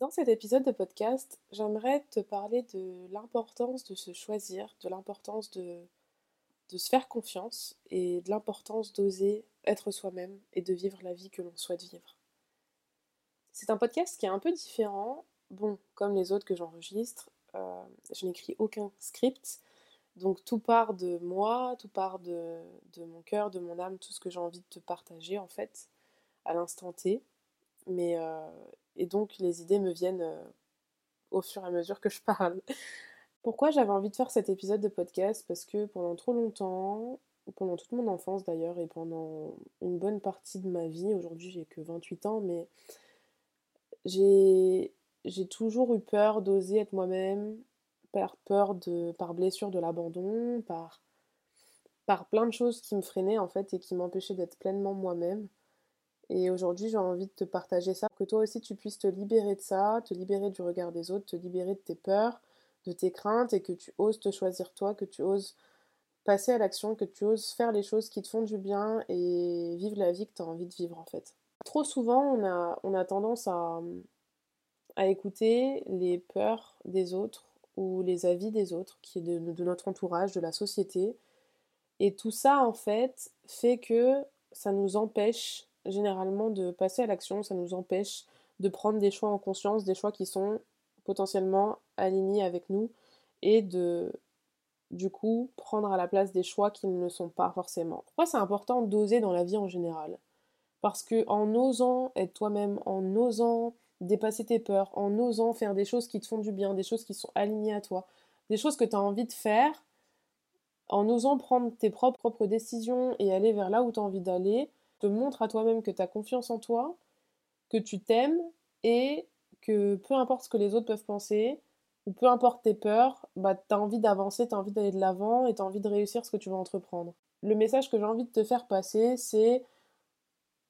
Dans cet épisode de podcast, j'aimerais te parler de l'importance de se choisir, de l'importance de, de se faire confiance et de l'importance d'oser être soi-même et de vivre la vie que l'on souhaite vivre. C'est un podcast qui est un peu différent. Bon, comme les autres que j'enregistre, euh, je n'écris aucun script. Donc tout part de moi, tout part de, de mon cœur, de mon âme, tout ce que j'ai envie de te partager en fait à l'instant T. Mais euh, et donc les idées me viennent euh, au fur et à mesure que je parle. Pourquoi j'avais envie de faire cet épisode de podcast? Parce que pendant trop longtemps, pendant toute mon enfance d'ailleurs, et pendant une bonne partie de ma vie, aujourd'hui j'ai que 28 ans, mais j'ai toujours eu peur d'oser être moi-même, par peur de, par blessure de l'abandon, par, par plein de choses qui me freinaient en fait et qui m'empêchaient d'être pleinement moi-même. Et aujourd'hui, j'ai envie de te partager ça, que toi aussi tu puisses te libérer de ça, te libérer du regard des autres, te libérer de tes peurs, de tes craintes et que tu oses te choisir toi, que tu oses passer à l'action, que tu oses faire les choses qui te font du bien et vivre la vie que tu as envie de vivre en fait. Trop souvent, on a, on a tendance à, à écouter les peurs des autres ou les avis des autres, qui est de, de notre entourage, de la société. Et tout ça, en fait, fait que ça nous empêche généralement de passer à l'action, ça nous empêche de prendre des choix en conscience, des choix qui sont potentiellement alignés avec nous et de du coup prendre à la place des choix qui ne le sont pas forcément. Pourquoi c'est important d'oser dans la vie en général? Parce que en osant être toi-même, en osant dépasser tes peurs, en osant faire des choses qui te font du bien, des choses qui sont alignées à toi, des choses que tu as envie de faire, en osant prendre tes propres, propres décisions et aller vers là où tu as envie d'aller, te montre à toi-même que tu as confiance en toi, que tu t'aimes et que peu importe ce que les autres peuvent penser, ou peu importe tes peurs, bah, tu as envie d'avancer, tu as envie d'aller de l'avant et tu as envie de réussir ce que tu veux entreprendre. Le message que j'ai envie de te faire passer, c'est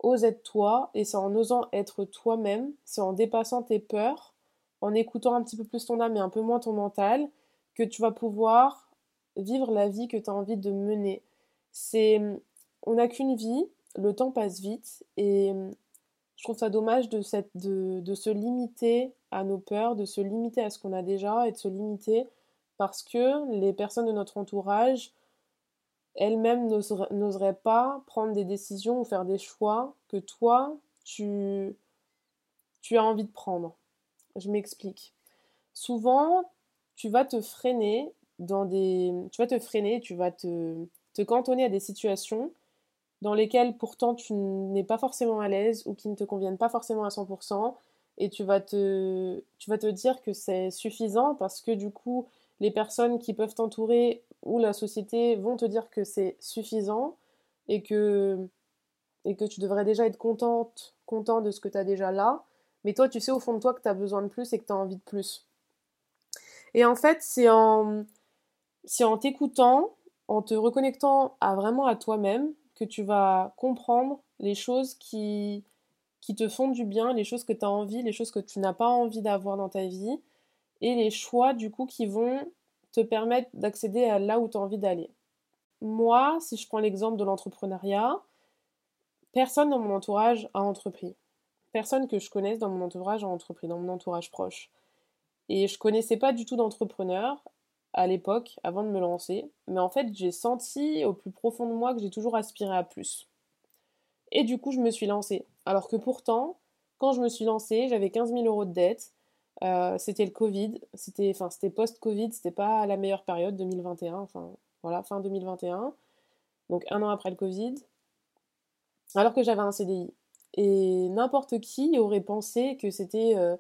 ose être toi, et c'est en osant être toi-même, c'est en dépassant tes peurs, en écoutant un petit peu plus ton âme et un peu moins ton mental, que tu vas pouvoir vivre la vie que tu as envie de mener. C'est on n'a qu'une vie, le temps passe vite et hum, je trouve ça dommage de, se limiter à nos peurs, de se limiter à ce qu'on a déjà et de se limiter parce que les personnes de notre entourage elles-mêmes n'oseraient pas prendre des décisions ou faire des choix que toi, tu, as envie de prendre. Je m'explique. Souvent, tu vas te freiner dans des... Tu vas te freiner, tu vas te cantonner à des situations dans lesquelles pourtant tu n'es pas forcément à l'aise ou qui ne te conviennent pas forcément à 100% et tu vas te, tu vas te dire que c'est suffisant parce que du coup les personnes qui peuvent t'entourer ou la société vont te dire que c'est suffisant et que, et que tu devrais déjà être contente, content de ce que tu as déjà là, mais toi tu sais au fond de toi que tu as besoin de plus et que tu as envie de plus. Et en fait, c'est en, c'est en t'écoutant, en te reconnectant à vraiment à toi-même, que tu vas comprendre les choses qui, te font du bien, les choses que tu as envie, les choses que tu n'as pas envie d'avoir dans ta vie, et les choix du coup qui vont te permettre d'accéder à là où tu as envie d'aller. Moi, si je prends l'exemple de l'entrepreneuriat, personne dans mon entourage a entrepris. Personne que je connaisse dans mon entourage a entrepris, dans mon entourage proche. Et je connaissais pas du tout d'entrepreneur à l'époque, avant de me lancer. Mais en fait, j'ai senti au plus profond de moi que j'ai toujours aspiré à plus. Et du coup, je me suis lancée. Alors que pourtant, quand je me suis lancée, j'avais 15 000 euros de dette. Euh, c'était le Covid, c'était enfin post-Covid, c'était pas la meilleure période 2021, enfin voilà fin 2021, donc un an après le Covid, alors que j'avais un CDI. Et n'importe qui aurait pensé que c'était euh,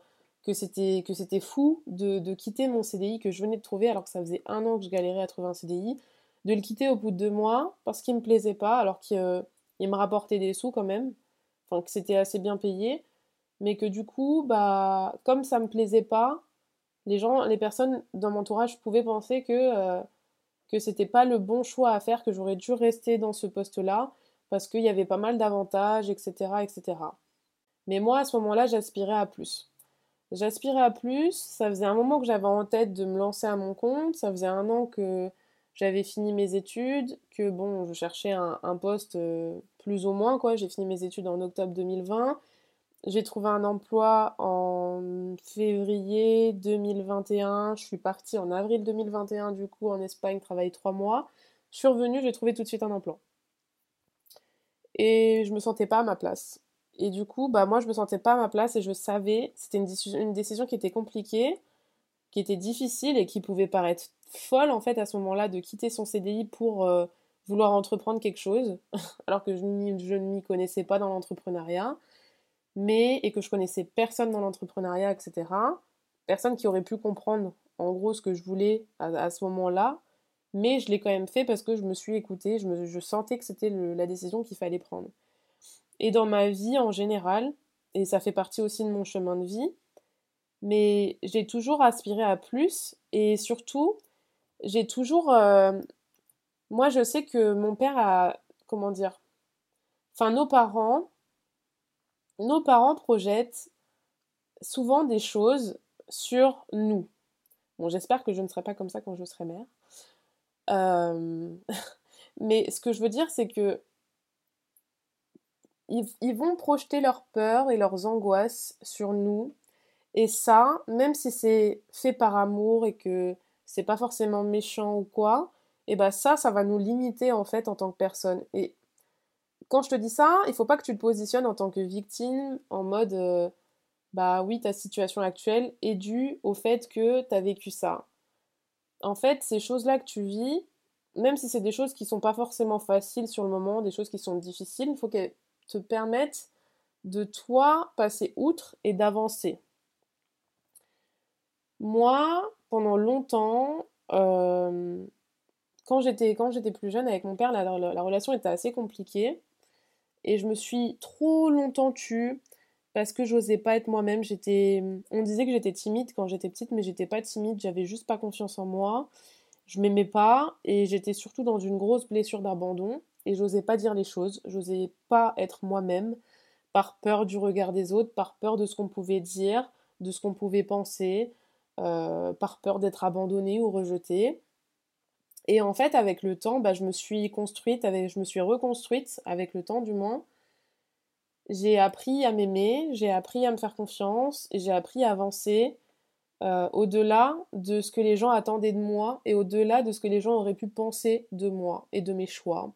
que c'était fou de, de, quitter mon CDI que je venais de trouver alors que ça faisait un an que je galérais à trouver un CDI, de le quitter au bout de deux mois parce qu'il me plaisait pas alors qu'il euh, me rapportait des sous quand même, enfin que c'était assez bien payé, mais que du coup bah comme ça me plaisait pas, les gens, les personnes dans mon entourage pouvaient penser que euh, que c'était pas le bon choix à faire, que j'aurais dû rester dans ce poste-là parce qu'il y avait pas mal d'avantages, etc., etc. Mais moi à ce moment-là j'aspirais à plus. J'aspirais à plus, ça faisait un moment que j'avais en tête de me lancer à mon compte, ça faisait un an que j'avais fini mes études, que bon, je cherchais un, poste euh, plus ou moins, quoi. J'ai fini mes études en octobre 2020, j'ai trouvé un emploi en février 2021. Je suis partie en avril 2021 du coup en Espagne, travailler trois mois. Je suis j'ai trouvé tout de suite un emploi. Et je me sentais pas à ma place. Et du coup, bah moi je me sentais pas à ma place et je savais, c'était une, décision qui était compliquée, qui était difficile et qui pouvait paraître folle en fait à ce moment-là de quitter son CDI pour euh, vouloir entreprendre quelque chose, alors que je, ne m'y connaissais pas dans l'entrepreneuriat, mais et que je connaissais personne dans l'entrepreneuriat, etc. Personne qui aurait pu comprendre en gros ce que je voulais à, ce moment-là, mais je l'ai quand même fait parce que je me suis écoutée, je sentais que c'était la décision qu'il fallait prendre. Et dans ma vie en général, et ça fait partie aussi de mon chemin de vie, mais j'ai toujours aspiré à plus et surtout, j'ai toujours. Euh, moi, je sais que mon père a. Comment dire Enfin, nos parents. Nos parents projettent souvent des choses sur nous. Bon, j'espère que je ne serai pas comme ça quand je serai mère. Euh, mais ce que je veux dire, c'est que ils, vont projeter leurs peurs et leurs angoisses sur nous. Et ça, même si c'est fait par amour et que c'est pas forcément méchant ou quoi, et bah ça, ça va nous limiter en fait en tant que personne. Et quand je te dis ça, il faut pas que tu te positionnes en tant que victime en mode euh, bah oui, ta situation actuelle est due au fait que tu as vécu ça. En fait, ces choses-là que tu vis, même si c'est des choses qui sont pas forcément faciles sur le moment, des choses qui sont difficiles, il faut qu'elles te permettent de toi passer outre et d'avancer. Moi, pendant longtemps, euh, quand j'étais plus jeune avec mon père, la, relation était assez compliquée et je me suis trop longtemps tue parce que j'osais pas être moi-même. On disait que j'étais timide quand j'étais petite, mais j'étais pas timide. J'avais juste pas confiance en moi. Je m'aimais pas et j'étais surtout dans une grosse blessure d'abandon et j'osais pas dire les choses. J'osais pas être moi-même par peur du regard des autres, par peur de ce qu'on pouvait dire, de ce qu'on pouvait penser, euh, par peur d'être abandonnée ou rejetée. Et en fait, avec le temps, bah, je me suis construite, je me suis reconstruite avec le temps du moins. J'ai appris à m'aimer, j'ai appris à me faire confiance, et j'ai appris à avancer euh, au-delà de ce que les gens attendaient de moi et au-delà de ce que les gens auraient pu penser de moi et de mes choix.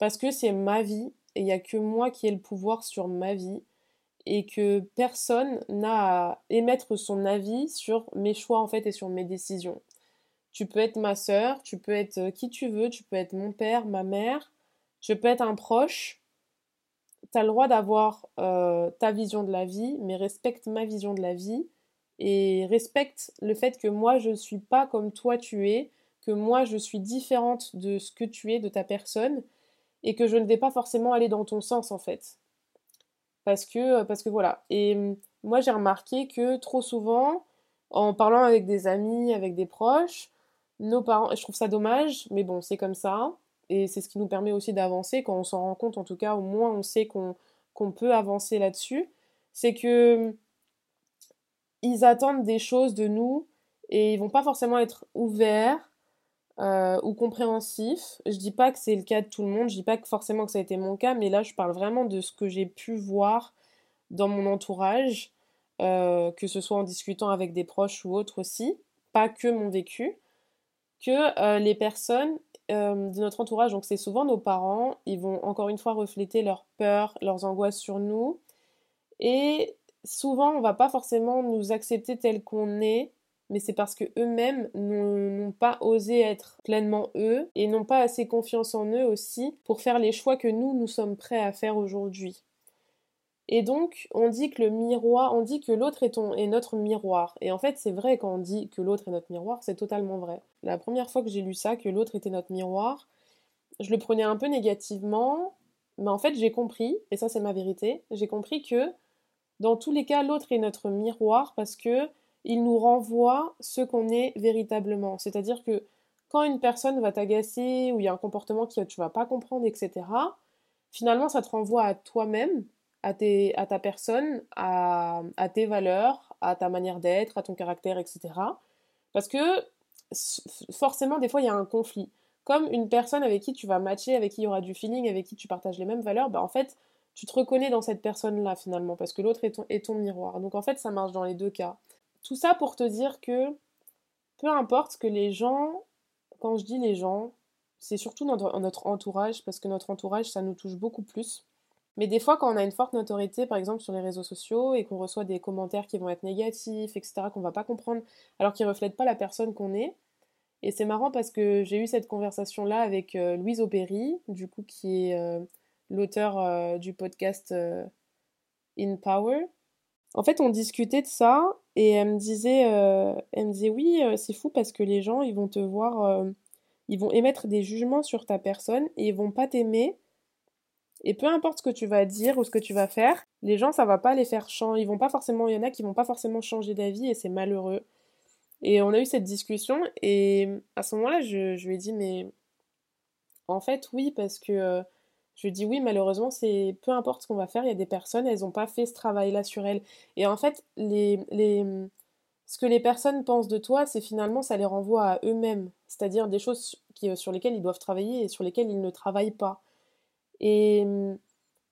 Parce que c'est ma vie et il n'y a que moi qui ai le pouvoir sur ma vie et que personne n'a à émettre son avis sur mes choix en fait et sur mes décisions. Tu peux être ma sœur, tu peux être euh, qui tu veux, tu peux être mon père, ma mère, je peux être un proche. Tu as le droit d'avoir euh, ta vision de la vie, mais respecte ma vision de la vie et respecte le fait que moi je ne suis pas comme toi tu es, que moi je suis différente de ce que tu es, de ta personne, et que je ne vais pas forcément aller dans ton sens en fait. Parce que, euh, parce que voilà. Et hum, moi, j'ai remarqué que trop souvent, en parlant avec des amis, avec des proches, nos parents, je trouve ça dommage, mais bon, c'est comme ça. Et c'est ce qui nous permet aussi d'avancer. Quand on s'en rend compte, en tout cas, au moins on sait qu'on peut avancer là-dessus. C'est que hum, ils attendent des choses de nous et ils vont pas forcément être ouverts euh, ou compréhensif. Je dis pas que c'est le cas de tout le monde, je dis pas forcément que ça a été mon cas, mais là je parle vraiment de ce que j'ai pu voir dans mon entourage, euh, que ce soit en discutant avec des proches ou autres aussi, pas que mon vécu, que euh, les personnes de notre entourage, donc c'est souvent nos parents, ils vont encore une fois refléter leurs peurs, leurs angoisses sur nous, et souvent on va pas forcément nous accepter tel qu'on est mais c'est parce que eux-mêmes n'ont pas osé être pleinement eux et n'ont pas assez confiance en eux aussi pour faire les choix que nous, nous sommes prêts à faire aujourd'hui. Et donc, on dit que le miroir, on dit que l'autre est, est, notre miroir. Et en fait, c'est vrai quand on dit que l'autre est notre miroir, c'est totalement vrai. La première fois que j'ai lu ça, que l'autre était notre miroir, je le prenais un peu négativement, mais en fait, j'ai compris, et ça c'est ma vérité, j'ai compris que dans tous les cas, l'autre est notre miroir parce que il nous renvoie ce qu'on est véritablement. C'est-à-dire que quand une personne va t'agacer ou il y a un comportement que tu vas pas comprendre, etc., finalement, ça te renvoie à toi-même, à, à ta personne, à, tes valeurs, à ta manière d'être, à ton caractère, etc. Parce que forcément, des fois, il y a un conflit. Comme une personne avec qui tu vas matcher, avec qui il y aura du feeling, avec qui tu partages les mêmes valeurs, bah, en fait, tu te reconnais dans cette personne-là finalement, parce que l'autre est ton, est ton miroir. Donc en fait, ça marche dans les deux cas. Tout ça pour te dire que peu importe que les gens, quand je dis les gens, c'est surtout notre, notre entourage, parce que notre entourage, ça nous touche beaucoup plus. Mais des fois, quand on a une forte notoriété, par exemple sur les réseaux sociaux, et qu'on reçoit des commentaires qui vont être négatifs, etc., qu'on va pas comprendre, alors qu'ils reflètent pas la personne qu'on est. Et c'est marrant parce que j'ai eu cette conversation-là avec euh, Louise Aubéry, du coup, qui est euh, l'auteur euh, du podcast In Power. En fait, on discutait de ça, et elle me disait, me disait oui, c'est fou parce que les gens, ils vont te voir, ils vont émettre des jugements sur ta personne, et ils vont pas t'aimer et peu importe ce que tu vas dire ou ce que tu vas faire, les gens, ça va pas les faire changer. Ils vont pas forcément, il y en a qui vont pas forcément changer d'avis et c'est malheureux. Et on a eu cette discussion et à ce moment-là, je, lui ai dit, mais en fait, oui, parce que euh, je dit, oui, malheureusement, c'est peu importe ce qu'on va faire, il y a des personnes, elles n'ont pas fait ce travail-là sur elles. Et en fait, ce que les personnes pensent de toi, c'est finalement, ça les renvoie à eux-mêmes. C'est-à-dire des choses qui, sur lesquelles ils doivent travailler et sur lesquelles ils ne travaillent pas. Et,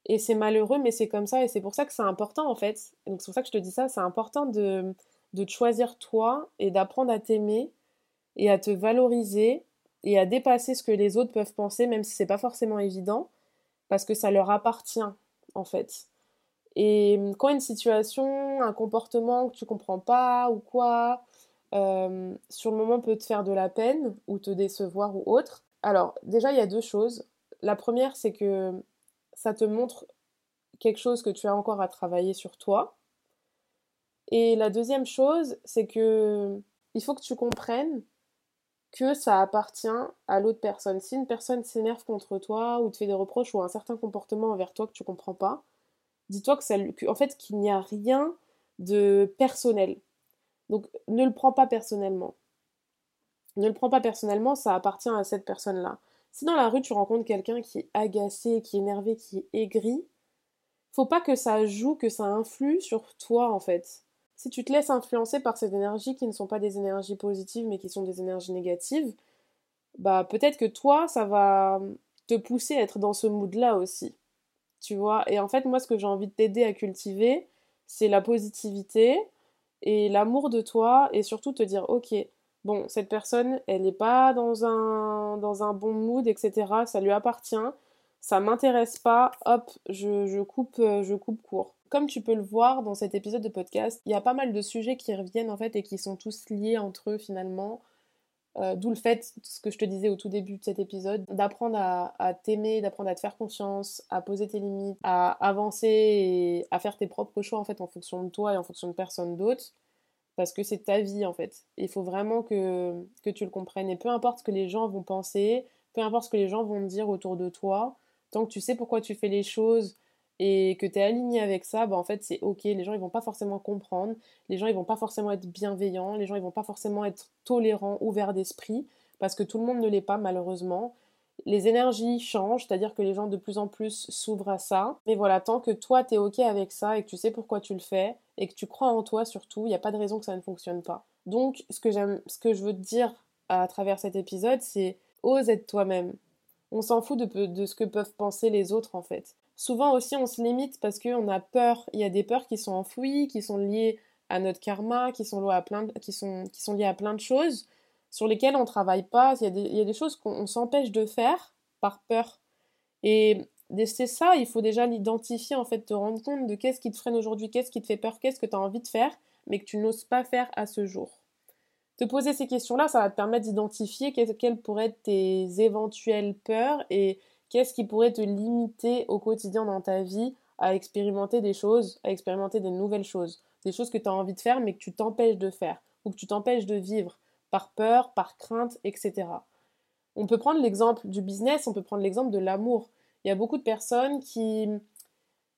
et c'est malheureux, mais c'est comme ça, et c'est pour ça que c'est important en fait. donc c'est pour ça que je te dis ça, c'est important de, de te choisir toi et d'apprendre à t'aimer et à te valoriser et à dépasser ce que les autres peuvent penser, même si c'est pas forcément évident, parce que ça leur appartient en fait. Et quand une situation, un comportement que tu comprends pas ou quoi, euh, sur le moment peut te faire de la peine ou te décevoir ou autre. Alors déjà il y a deux choses. La première, c'est que ça te montre quelque chose que tu as encore à travailler sur toi. Et la deuxième chose, c'est que il faut que tu comprennes que ça appartient à l'autre personne. Si une personne s'énerve contre toi ou te fait des reproches ou un certain comportement envers toi que tu comprends pas, dis-toi que ça, en fait qu'il n'y a rien de personnel. Donc ne le prends pas personnellement. Ne le prends pas personnellement, ça appartient à cette personne-là. Si dans la rue tu rencontres quelqu'un qui est agacé, qui est énervé, qui est aigri, faut pas que ça joue, que ça influe sur toi en fait. Si tu te laisses influencer par ces énergies qui ne sont pas des énergies positives mais qui sont des énergies négatives, bah peut-être que toi ça va te pousser à être dans ce mood là aussi. Tu vois Et en fait moi ce que j'ai envie de t'aider à cultiver, c'est la positivité et l'amour de toi et surtout te dire OK, bon, cette personne, elle n'est pas dans un, dans un bon mood, etc. Ça lui appartient. Ça m'intéresse pas. Hop, je, coupe, euh, je coupe court. Comme tu peux le voir dans cet épisode de podcast, il y a pas mal de sujets qui reviennent en fait et qui sont tous liés entre eux finalement. Euh, d'où le fait, ce que je te disais au tout début de cet épisode, d'apprendre à, t'aimer, d'apprendre à te faire confiance, à poser tes limites, à avancer et à faire tes propres choix en fait en fonction de toi et en fonction de personne d'autre parce que c'est ta vie en fait. Il faut vraiment que, que tu le comprennes. Et peu importe ce que les gens vont penser, peu importe ce que les gens vont dire autour de toi, tant que tu sais pourquoi tu fais les choses et que tu es aligné avec ça, bah en fait c'est ok. Les gens ils vont pas forcément comprendre, les gens ils vont pas forcément être bienveillants, les gens ils vont pas forcément être tolérants, ouverts d'esprit, parce que tout le monde ne l'est pas malheureusement les énergies changent, c'est-à-dire que les gens de plus en plus s'ouvrent à ça. Mais voilà, tant que toi tu es ok avec ça et que tu sais pourquoi tu le fais et que tu crois en toi surtout, il n'y a pas de raison que ça ne fonctionne pas. Donc, ce que, j'aime, ce que je veux te dire à travers cet épisode, c'est ose être toi-même. On s'en fout de ce que peuvent penser les autres en fait. Souvent aussi, on se limite parce qu'on a peur. Il y a des peurs qui sont enfouies, qui sont liées à notre karma, qui sont, liées à plein de choses sur lesquelles on ne travaille pas. Il y, a des, il y a des choses qu'on s'empêche de faire par peur. Et c'est ça, il faut déjà l'identifier, en fait, te rendre compte de qu'est-ce qui te freine aujourd'hui, qu'est-ce qui te fait peur, qu'est-ce que tu as envie de faire, mais que tu n'oses pas faire à ce jour. Te poser ces questions-là, ça va te permettre d'identifier quelles pourraient être tes éventuelles peurs et qu'est-ce qui pourrait te limiter au quotidien dans ta vie à expérimenter des choses, à expérimenter des nouvelles choses, des choses que tu as envie de faire mais que tu t'empêches de faire ou que tu t'empêches de vivre par peur, par crainte, etc. On peut prendre l'exemple du business, on peut prendre l'exemple de l'amour. Il y a beaucoup de personnes qui,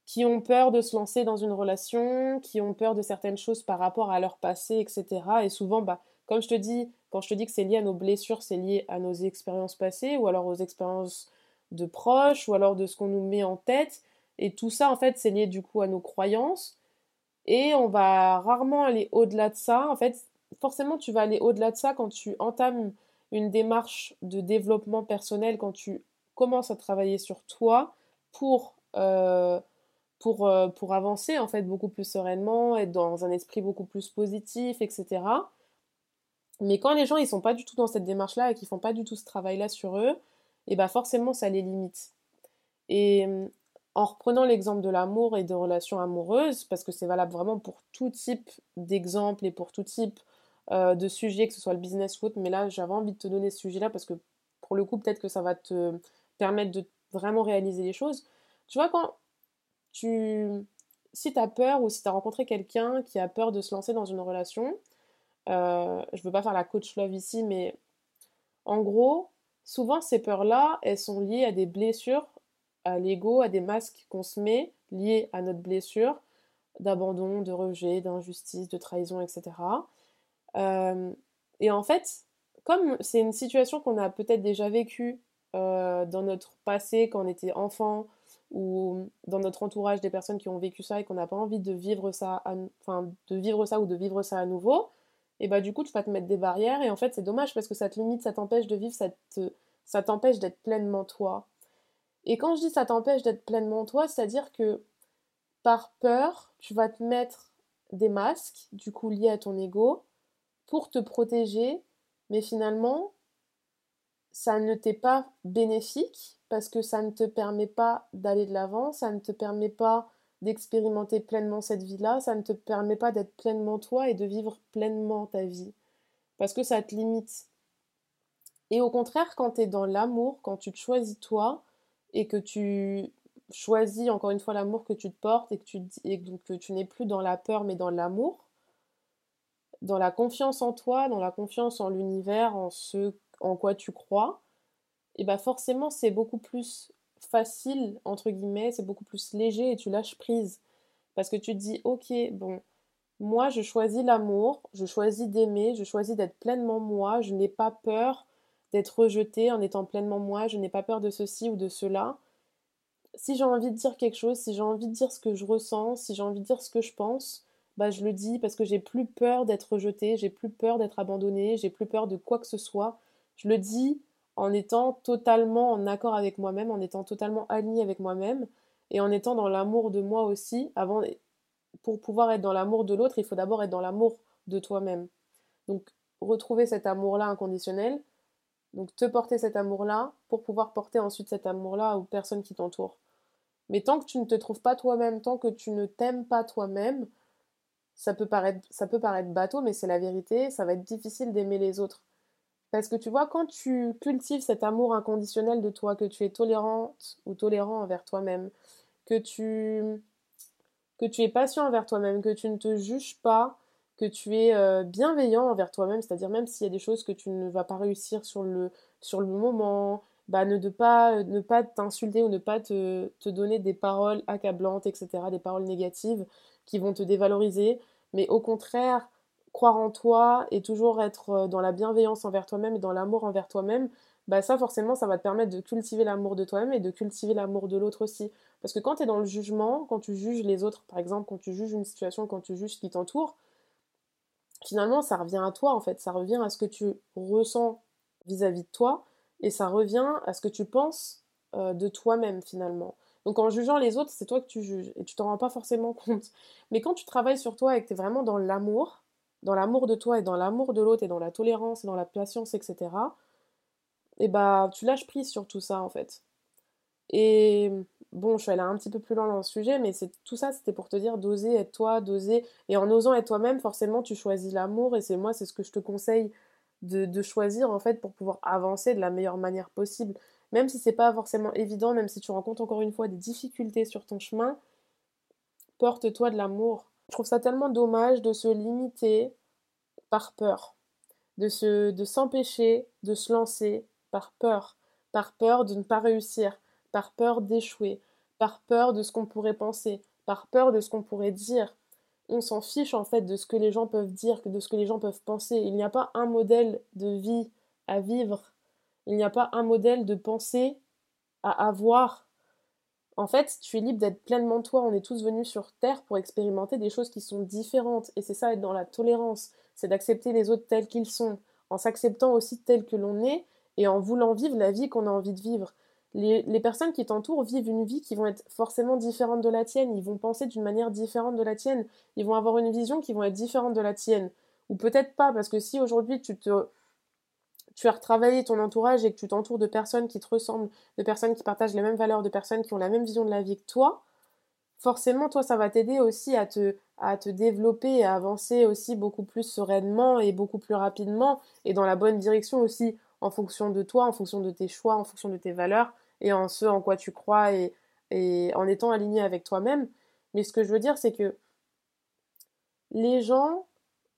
qui ont peur de se lancer dans une relation, qui ont peur de certaines choses par rapport à leur passé, etc. Et souvent, bah, comme je te dis, quand je te dis que c'est lié à nos blessures, c'est lié à nos expériences passées, ou alors aux expériences de proches, ou alors de ce qu'on nous met en tête. Et tout ça, en fait, c'est lié du coup à nos croyances. Et on va rarement aller au-delà de ça. En fait, forcément, tu vas aller au-delà de ça quand tu entames une démarche de développement personnel, quand tu commences à travailler sur toi pour euh, pour, euh, pour avancer en fait beaucoup plus sereinement, être dans un esprit beaucoup plus positif, etc. Mais quand les gens ils sont pas du tout dans cette démarche-là et qu'ils font pas du tout ce travail-là sur eux, et bah forcément ça les limite. Et en reprenant l'exemple de l'amour et des relations amoureuses, parce que c'est valable vraiment pour tout type d'exemple et pour tout type euh, de sujet, que ce soit le business ou autre, mais là j'avais envie de te donner ce sujet-là parce que pour le coup peut-être que ça va te permettre de vraiment réaliser les choses. Tu vois, quand tu... Si tu as peur ou si tu as rencontré quelqu'un qui a peur de se lancer dans une relation, euh, je veux pas faire la coach love ici, mais en gros, souvent ces peurs-là, elles sont liées à des blessures à l'ego, à des masques qu'on se met liés à notre blessure d'abandon, de rejet, d'injustice, de trahison, etc. Euh, et en fait, comme c'est une situation qu'on a peut-être déjà vécue euh, dans notre passé quand on était enfant ou dans notre entourage des personnes qui ont vécu ça et qu'on n'a pas envie de vivre ça, enfin de vivre ça ou de vivre ça à nouveau, et bah du coup tu vas te mettre des barrières et en fait c'est dommage parce que ça te limite, ça t'empêche de vivre, ça ça t'empêche d'être pleinement toi. Et quand je dis ça t'empêche d'être pleinement toi, c'est-à-dire que par peur, tu vas te mettre des masques, du coup liés à ton ego, pour te protéger, mais finalement, ça ne t'est pas bénéfique parce que ça ne te permet pas d'aller de l'avant, ça ne te permet pas d'expérimenter pleinement cette vie-là, ça ne te permet pas d'être pleinement toi et de vivre pleinement ta vie. Parce que ça te limite. Et au contraire, quand tu es dans l'amour, quand tu te choisis toi, et que tu choisis encore une fois l'amour que tu te portes et que tu, n'es plus dans la peur mais dans l'amour, dans la confiance en toi, dans la confiance en l'univers, en ce en quoi tu crois, et bien forcément c'est beaucoup plus facile, entre guillemets, c'est beaucoup plus léger et tu lâches prise. Parce que tu te dis, ok, bon, moi je choisis l'amour, je choisis d'aimer, je choisis d'être pleinement moi, je n'ai pas peur d'être rejetée en étant pleinement moi, je n'ai pas peur de ceci ou de cela. Si j'ai envie de dire quelque chose, si j'ai envie de dire ce que je ressens, si j'ai envie de dire ce que je pense, bah je le dis parce que j'ai plus peur d'être rejetée, j'ai plus peur d'être abandonnée, j'ai plus peur de quoi que ce soit. Je le dis en étant totalement en accord avec moi-même, en étant totalement alignée avec moi-même et en étant dans l'amour de moi aussi. Avant, pour pouvoir être dans l'amour de l'autre, il faut d'abord être dans l'amour de toi-même. Donc retrouver cet amour-là inconditionnel, donc te porter cet amour-là pour pouvoir porter ensuite cet amour-là aux personnes qui t'entourent. Mais tant que tu ne te trouves pas toi-même, tant que tu ne t'aimes pas toi-même, ça peut paraître, ça peut paraître bateau, mais c'est la vérité, ça va être difficile d'aimer les autres. Parce que tu vois, quand tu cultives cet amour inconditionnel de toi, que tu es tolérante ou tolérant envers toi-même, que tu, es patient envers toi-même, que tu ne te juges pas, que tu es euh, bienveillant envers toi-même, c'est-à-dire même s'il y a des choses que tu ne vas pas réussir sur le, moment, bah, ne, de pas, ne pas t'insulter ou ne pas te, te, donner des paroles accablantes, etc., des paroles négatives qui vont te dévaloriser, mais au contraire, croire en toi et toujours être euh, dans la bienveillance envers toi-même et dans l'amour envers toi-même, bah ça forcément ça va te permettre de cultiver l'amour de toi-même et de cultiver l'amour de l'autre aussi. Parce que quand tu es dans le jugement, quand tu juges les autres, par exemple, quand tu juges une situation, quand tu juges ce qui t'entoure, finalement, ça revient à toi, en fait. Ça revient à ce que tu ressens vis-à-vis de toi et ça revient à ce que tu penses euh, de toi-même, finalement. Donc en jugeant les autres, c'est toi que tu juges et tu t'en rends pas forcément compte. Mais quand tu travailles sur toi et que tu es vraiment dans l'amour, dans l'amour de toi et dans l'amour de l'autre et dans la tolérance et dans la patience, etc., et eh bah tu lâches prise sur tout ça en fait. Et bon, je suis allée un petit peu plus loin dans le sujet, mais c'est tout ça, c'était pour te dire d'oser être toi, d'oser. Et en osant être toi-même, forcément, tu choisis l'amour. Et c'est moi, c'est ce que je te conseille de, choisir en fait pour pouvoir avancer de la meilleure manière possible. Même si c'est pas forcément évident, même si tu rencontres encore une fois des difficultés sur ton chemin, porte-toi de l'amour. Je trouve ça tellement dommage de se limiter par peur, de se, de s'empêcher de se lancer par peur, par peur de ne pas réussir, par peur d'échouer, par peur de ce qu'on pourrait penser, par peur de ce qu'on pourrait dire. On s'en fiche en fait de ce que les gens peuvent dire, de ce que les gens peuvent penser. Il n'y a pas un modèle de vie à vivre. Il n'y a pas un modèle de pensée à avoir. En fait, tu es libre d'être pleinement toi. On est tous venus sur Terre pour expérimenter des choses qui sont différentes. Et c'est ça, être dans la tolérance. C'est d'accepter les autres tels qu'ils sont, en s'acceptant aussi tels que l'on est et en voulant vivre la vie qu'on a envie de vivre. Les, personnes qui t'entourent vivent une vie qui vont être forcément différente de la tienne, ils vont penser d'une manière différente de la tienne, ils vont avoir une vision qui vont être différente de la tienne. Ou peut-être pas, parce que si aujourd'hui tu te tu as retravaillé ton entourage et que tu t'entoures de personnes qui te ressemblent, de personnes qui partagent les mêmes valeurs, de personnes qui ont la même vision de la vie que toi, forcément, toi, ça va t'aider aussi à te, à te développer et à avancer aussi beaucoup plus sereinement et beaucoup plus rapidement et dans la bonne direction aussi en fonction de toi, en fonction de tes choix, en fonction de tes valeurs et en ce en quoi tu crois et, et en étant aligné avec toi-même. Mais ce que je veux dire, c'est que les gens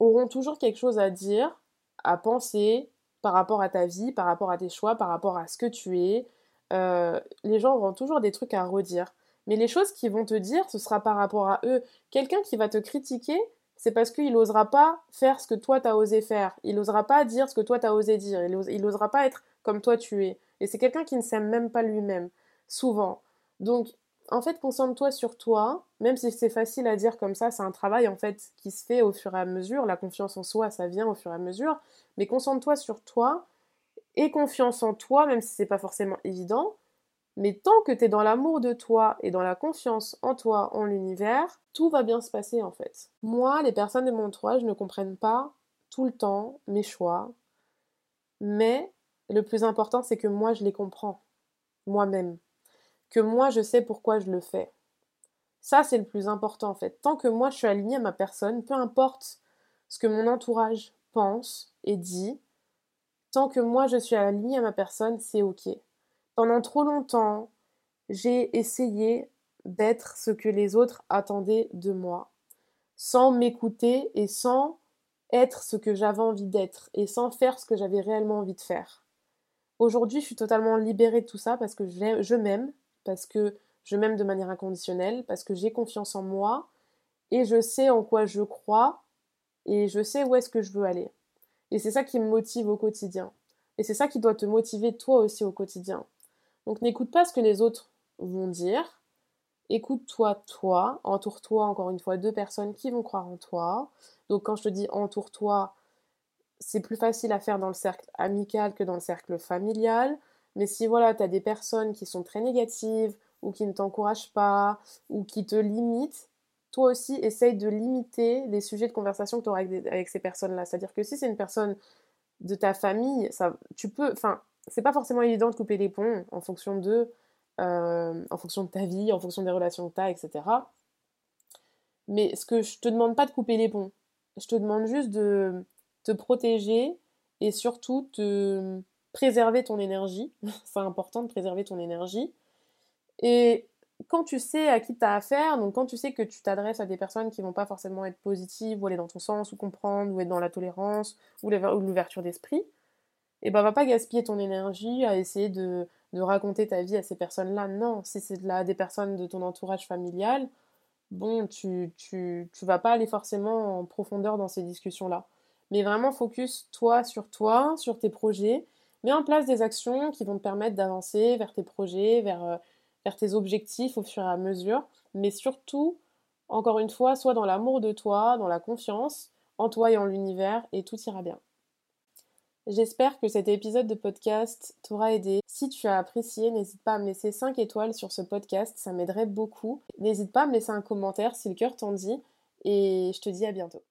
auront toujours quelque chose à dire, à penser, par rapport à ta vie, par rapport à tes choix, par rapport à ce que tu es. Euh, les gens auront toujours des trucs à redire. Mais les choses qu'ils vont te dire, ce sera par rapport à eux. Quelqu'un qui va te critiquer, c'est parce qu'il n'osera pas faire ce que toi t'as osé faire. Il n'osera pas dire ce que toi t'as osé dire. Il n'osera pas être comme toi tu es. Et c'est quelqu'un qui ne s'aime même pas lui-même, souvent. Donc, en fait, concentre-toi sur toi, même si c'est facile à dire comme ça, c'est un travail en fait qui se fait au fur et à mesure. La confiance en soi, ça vient au fur et à mesure. Mais concentre-toi sur toi et confiance en toi, même si c'est pas forcément évident. Mais tant que tu es dans l'amour de toi et dans la confiance en toi, en l'univers, tout va bien se passer en fait. Moi, les personnes de mon entourage ne comprennent pas tout le temps mes choix, mais le plus important, c'est que moi, je les comprends, moi-même. Que moi, je sais pourquoi je le fais. Ça, c'est le plus important en fait. Tant que moi, je suis alignée à ma personne, peu importe ce que mon entourage pense et dit, tant que moi je suis alignée à ma personne, c'est ok. Pendant trop longtemps, j'ai essayé d'être ce que les autres attendaient de moi, sans m'écouter et sans être ce que j'avais envie d'être et sans faire ce que j'avais réellement envie de faire. Aujourd'hui, je suis totalement libérée de tout ça parce que je m'aime, parce que je m'aime de manière inconditionnelle, parce que j'ai confiance en moi et je sais en quoi je crois et je sais où est-ce que je veux aller. Et c'est ça qui me motive au quotidien. Et c'est ça qui doit te motiver toi aussi au quotidien. Donc n'écoute pas ce que les autres vont dire. Écoute-toi, toi. Entoure-toi encore une fois de personnes qui vont croire en toi. Donc quand je te dis entoure-toi, c'est plus facile à faire dans le cercle amical que dans le cercle familial. Mais si voilà, tu as des personnes qui sont très négatives ou qui ne t'encouragent pas ou qui te limitent, toi aussi, essaye de limiter les sujets de conversation que tu auras avec, ces personnes-là. C'est-à-dire que si c'est une personne de ta famille, ça, tu peux, enfin, c'est pas forcément évident de couper les ponts en fonction de, euh, en fonction de ta vie, en fonction des relations que tu as, etc. Mais ce que je te demande pas de couper les ponts, je te demande juste de te protéger et surtout de préserver ton énergie. c'est important de préserver ton énergie. Et quand tu sais à qui tu as affaire, donc quand tu sais que tu t'adresses à des personnes qui vont pas forcément être positives ou aller dans ton sens ou comprendre ou être dans la tolérance ou l'ouverture d'esprit, et eh ben va pas gaspiller ton énergie à essayer de, raconter ta vie à ces personnes-là. Non, si c'est là des personnes de ton entourage familial, bon, tu, tu, tu vas pas aller forcément en profondeur dans ces discussions-là. Mais vraiment focus toi sur toi, sur tes projets, mets en place des actions qui vont te permettre d'avancer vers tes projets, vers euh, vers tes objectifs au fur et à mesure, mais surtout, encore une fois, sois dans l'amour de toi, dans la confiance en toi et en l'univers, et tout ira bien. J'espère que cet épisode de podcast t'aura aidé. Si tu as apprécié, n'hésite pas à me laisser 5 étoiles sur ce podcast, ça m'aiderait beaucoup. N'hésite pas à me laisser un commentaire si le cœur t'en dit, et je te dis à bientôt.